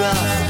rough,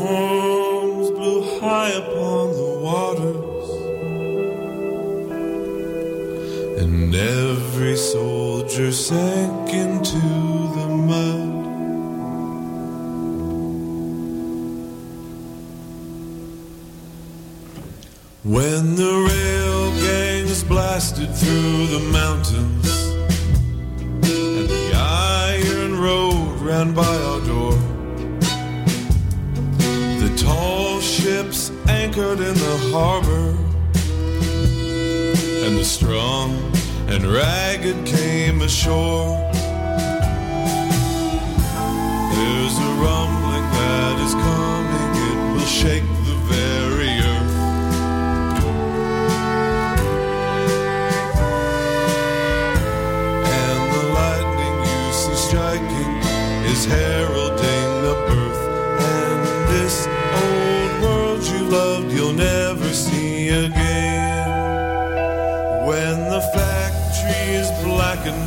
storms blew high upon the waters, and every soldier sank into the mud. When the rail gangs blasted through the mountains, and the iron road ran by in the harbor. And the strong and ragged came ashore.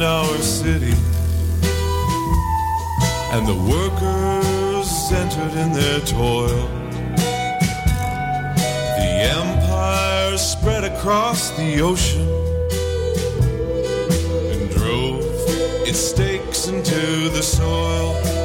our city. And the workers centered in their toil. The empire spread across the ocean and drove its stakes into the soil.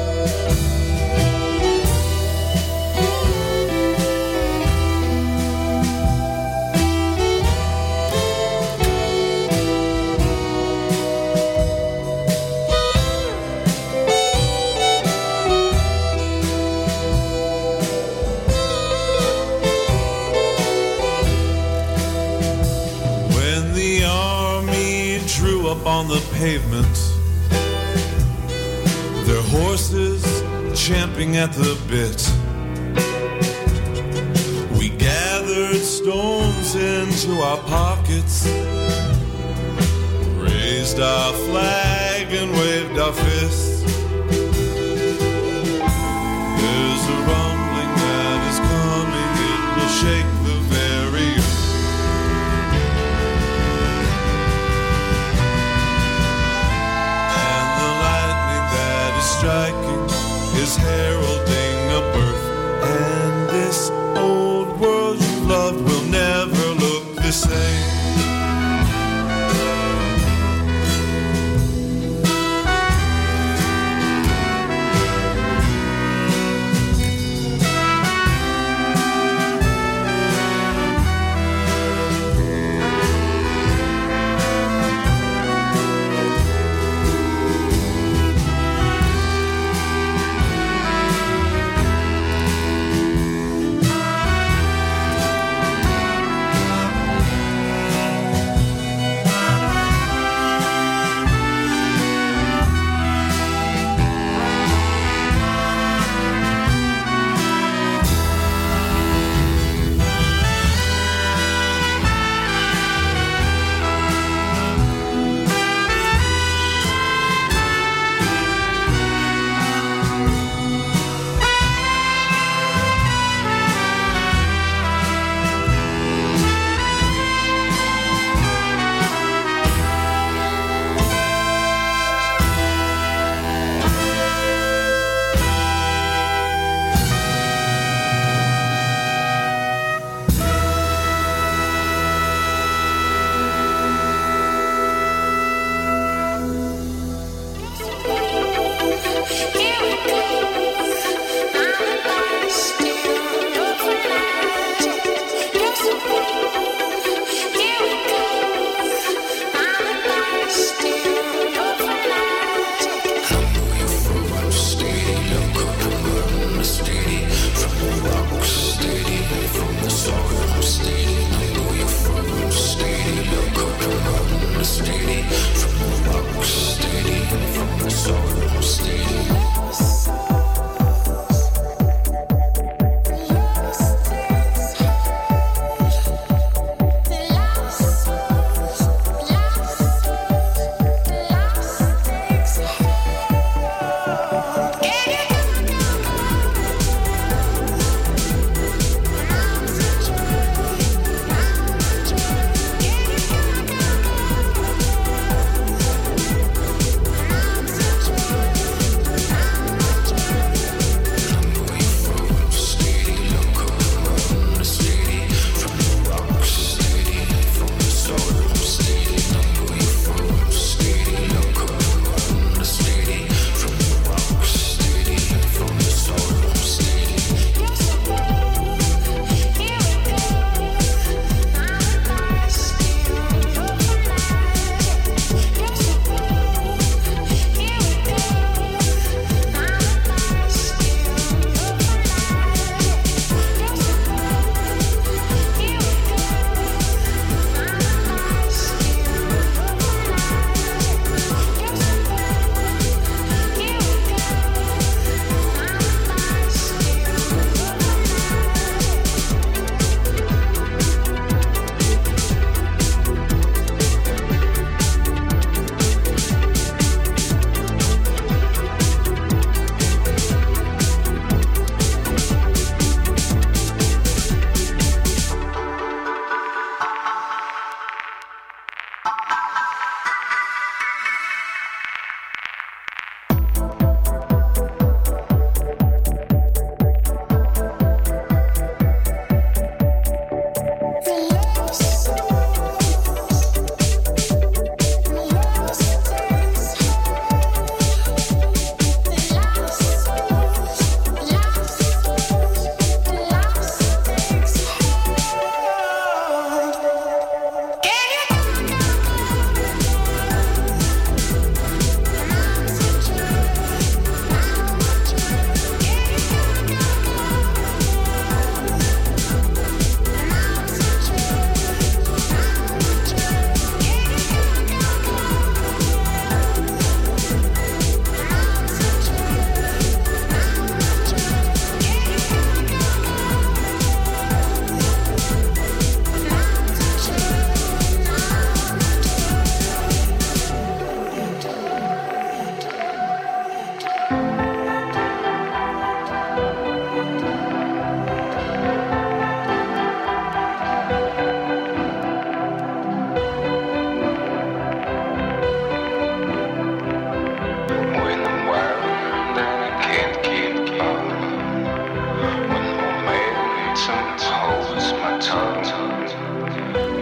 pavement. Their horses champing at the bit. We gathered stones into our pockets, raised our flag and waved our fists. There's a rumbling that is coming, it will shake. say.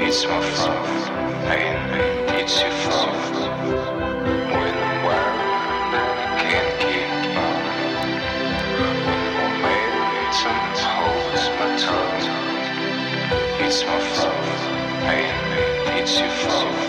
It's my fault, and it's your fault. When I'm wild, I can't keep up. When momentum holds my tongue. It's my fault, and it's your fault.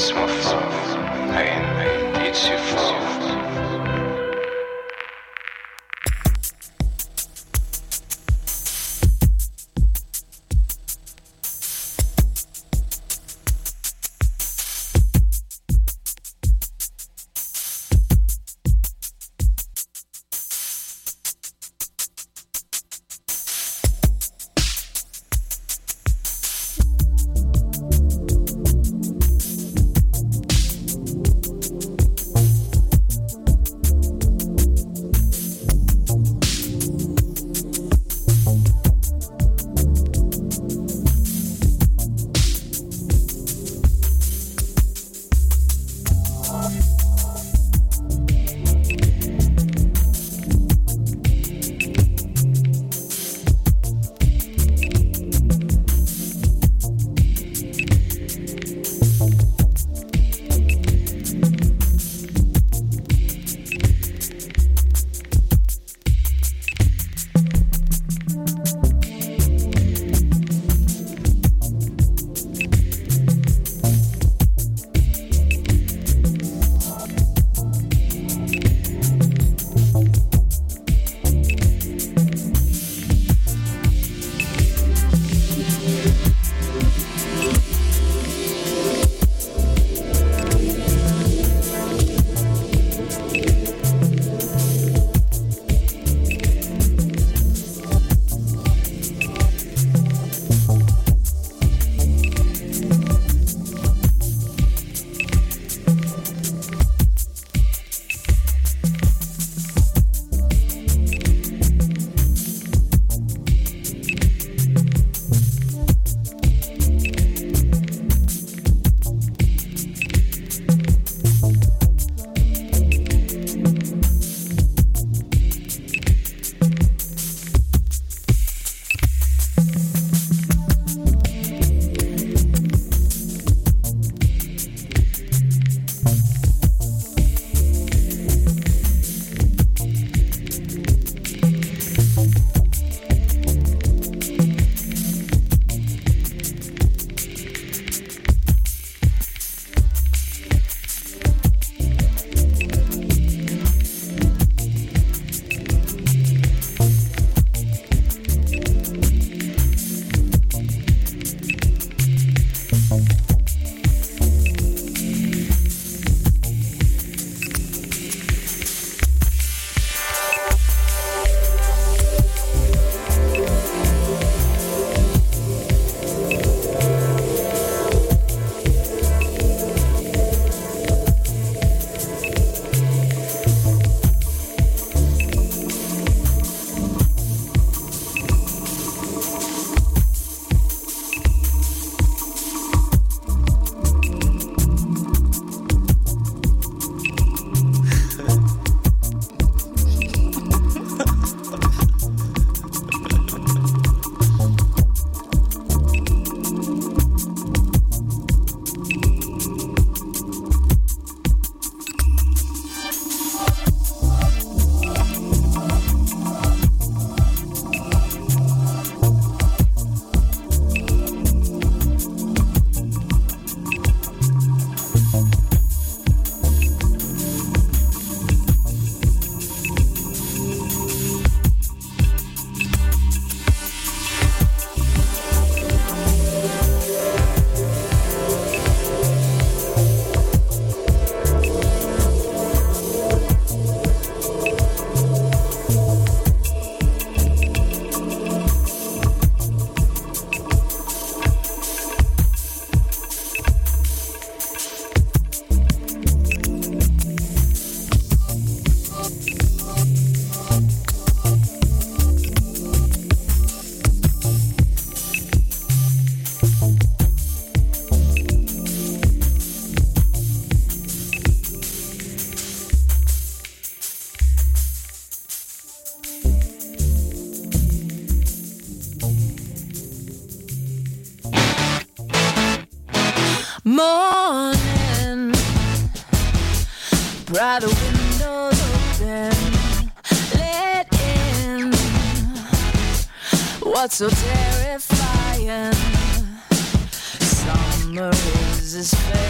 It's my fault, and it's your fault.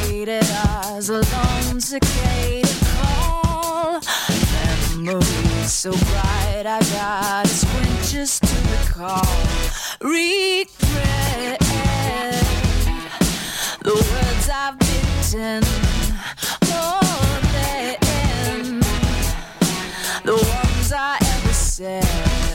Faded as a lone cicada call. Memories so bright, I got squinches to recall. Regret the words I've written more than the ones I ever said.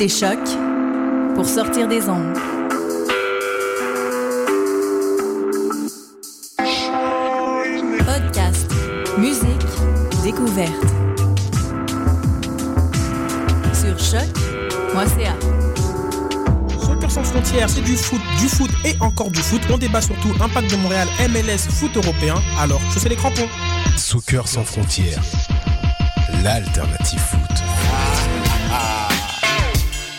Écoutez Choc pour sortir des ondes. Podcast, musique, découverte. Sur choc.ca. Soccer sans frontières, c'est du foot, du foot et encore du foot. On débat surtout impact de Montréal, MLS, foot européen. Alors, chaussez les crampons. Soccer sans frontières, l'alternative foot.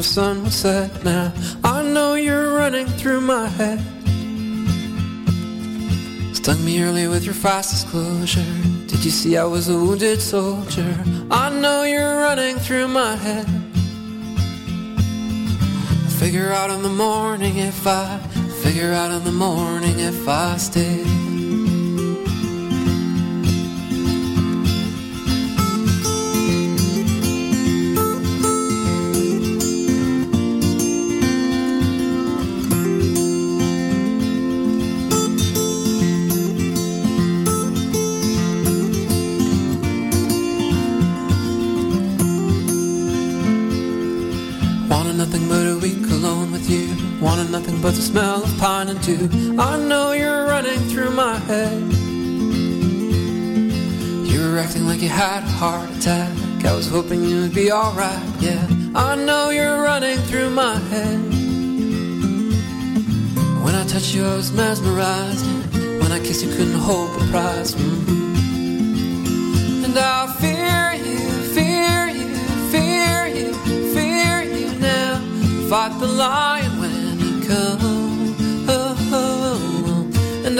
The sun would set. Now I know you're running through my head. Stung me early with your fast disclosure. Did you see I was a wounded soldier? I know you're running through my head. Figure out in the morning if I figure out in the morning if I stay. And dew. I know you're running through my head. You were acting like you had a heart attack. I was hoping you would be alright, yeah. I know you're running through my head. When I touched you, I was mesmerized. When I kissed you, couldn't hold the prize. Mhm. And I fear you, fear you, fear you, fear you now. Fight the lion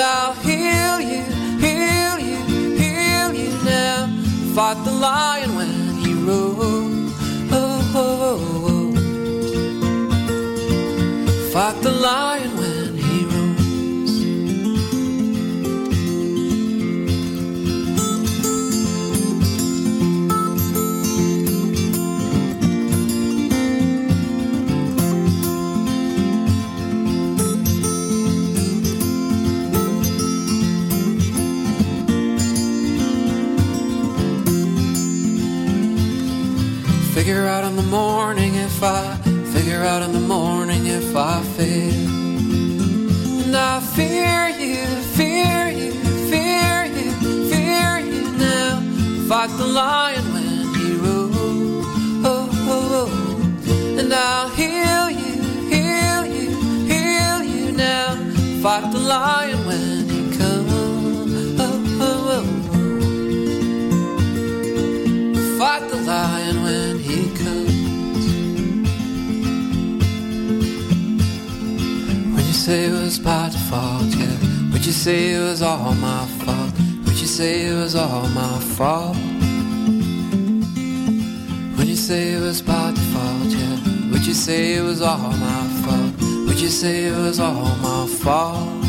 I'll heal you, heal you, heal you now. Fight the lion when he roars. Fight the lion if I figure out in the morning if I fail. And I fear you, fear you, fear you, fear you now. Fight the lion when he roars. Oh, oh, oh. And I'll heal say it was by default, yeah. Would you say it was all my fault? Would you say it was all my fault? When you say it was by default, yeah. Would you say it was all my fault? Would you say it was all my fault?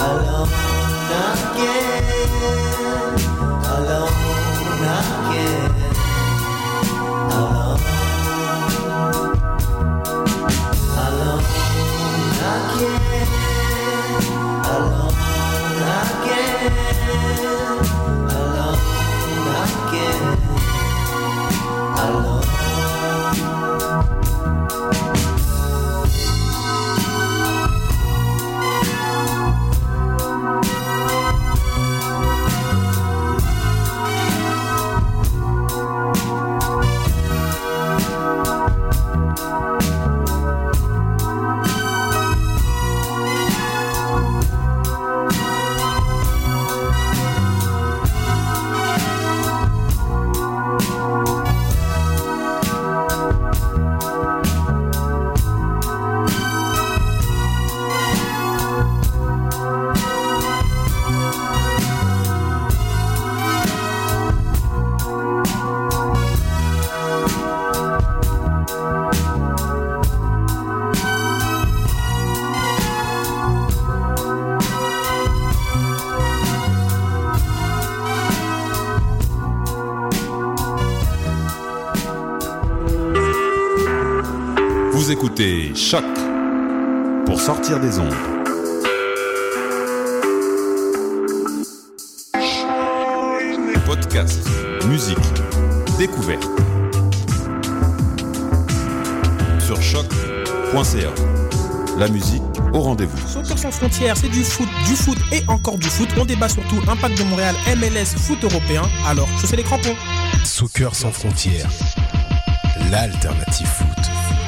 Alone écoutez Choc pour sortir des ondes. Podcast, musique, découverte. Sur choc.ca. La musique au rendez-vous. Soccer sans frontières, c'est du foot, du foot et encore du foot. On débat surtout Impact de Montréal, MLS, foot européen. Alors, chaussez les crampons. Soccer sans frontières, l'alternative foot.